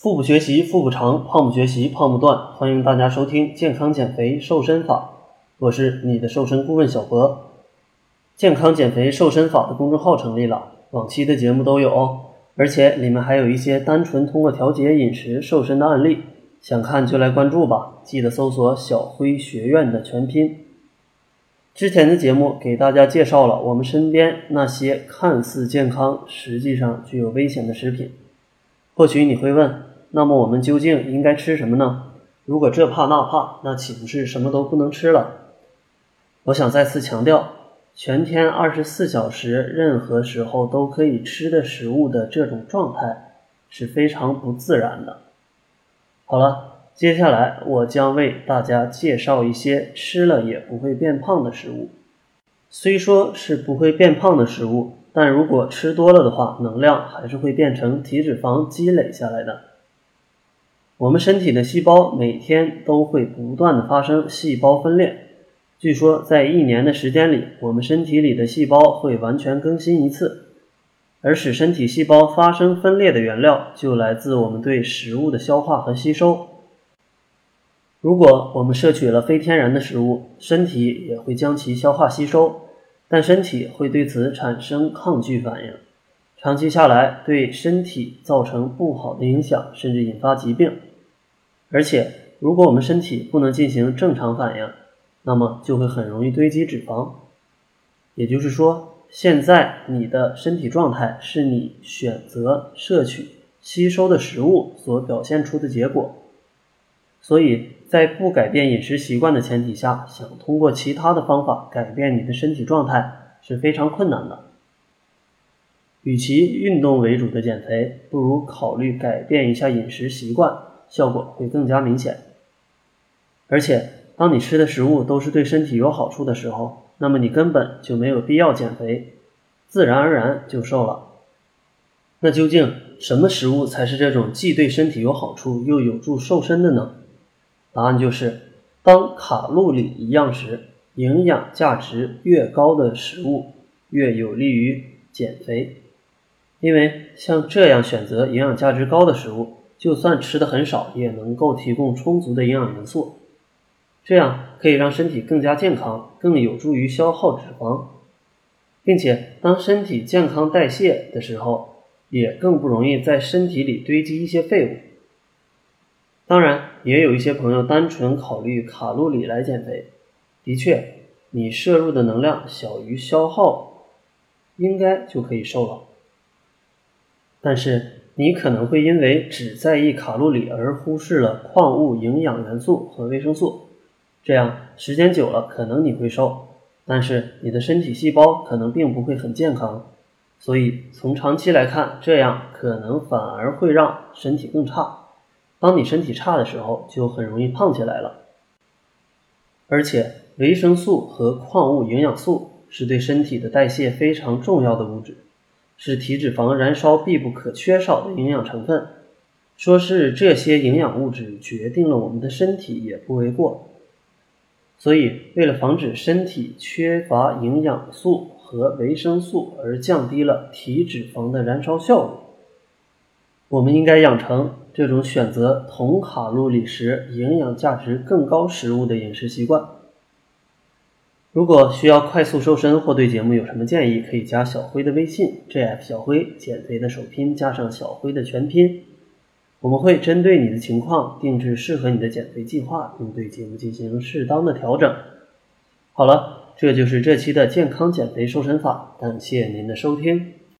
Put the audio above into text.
腹部学习腹部长，胖不学习胖不断。欢迎大家收听健康减肥瘦身法，我是你的瘦身顾问小博。健康减肥瘦身法的公众号成立了，往期的节目都有哦，而且里面还有一些单纯通过调节饮食瘦身的案例，想看就来关注吧。记得搜索“小辉学院”的全拼。之前的节目给大家介绍了我们身边那些看似健康，实际上具有危险的食品。或许你会问，那么我们究竟应该吃什么呢？如果这怕那怕，那岂不是什么都不能吃了？我想再次强调，全天二十四小时，任何时候都可以吃的食物的这种状态是非常不自然的。好了，接下来我将为大家介绍一些吃了也不会变胖的食物。虽说是不会变胖的食物。但如果吃多了的话，能量还是会变成体脂肪积累下来的。我们身体的细胞每天都会不断的发生细胞分裂，据说在一年的时间里，我们身体里的细胞会完全更新一次，而使身体细胞发生分裂的原料就来自我们对食物的消化和吸收。如果我们摄取了非天然的食物，身体也会将其消化吸收。但身体会对此产生抗拒反应，长期下来对身体造成不好的影响，甚至引发疾病。而且，如果我们身体不能进行正常反应，那么就会很容易堆积脂肪。也就是说，现在你的身体状态是你选择摄取、吸收的食物所表现出的结果。所以在不改变饮食习惯的前提下，想通过其他的方法改变你的身体状态是非常困难的。与其运动为主的减肥，不如考虑改变一下饮食习惯，效果会更加明显。而且，当你吃的食物都是对身体有好处的时候，那么你根本就没有必要减肥，自然而然就瘦了。那究竟什么食物才是这种既对身体有好处又有助瘦身的呢？答案就是，当卡路里一样时，营养价值越高的食物越有利于减肥。因为像这样选择营养价值高的食物，就算吃的很少，也能够提供充足的营养元素，这样可以让身体更加健康，更有助于消耗脂肪，并且当身体健康代谢的时候，也更不容易在身体里堆积一些废物。当然，也有一些朋友单纯考虑卡路里来减肥。的确，你摄入的能量小于消耗，应该就可以瘦了。但是，你可能会因为只在意卡路里而忽视了矿物、营养元素和维生素，这样时间久了，可能你会瘦，但是你的身体细胞可能并不会很健康。所以，从长期来看，这样可能反而会让身体更差。当你身体差的时候，就很容易胖起来了。而且，维生素和矿物营养素是对身体的代谢非常重要的物质，是体脂肪燃烧必不可缺少的营养成分。说是这些营养物质决定了我们的身体也不为过。所以，为了防止身体缺乏营养素和维生素而降低了体脂肪的燃烧效率，我们应该养成。这种选择同卡路里时营养价值更高食物的饮食习惯。如果需要快速瘦身或对节目有什么建议，可以加小辉的微信 jf 小辉减肥的首拼加上小辉的全拼，我们会针对你的情况定制适合你的减肥计划，并对节目进行适当的调整。好了，这就是这期的健康减肥瘦身法，感谢您的收听。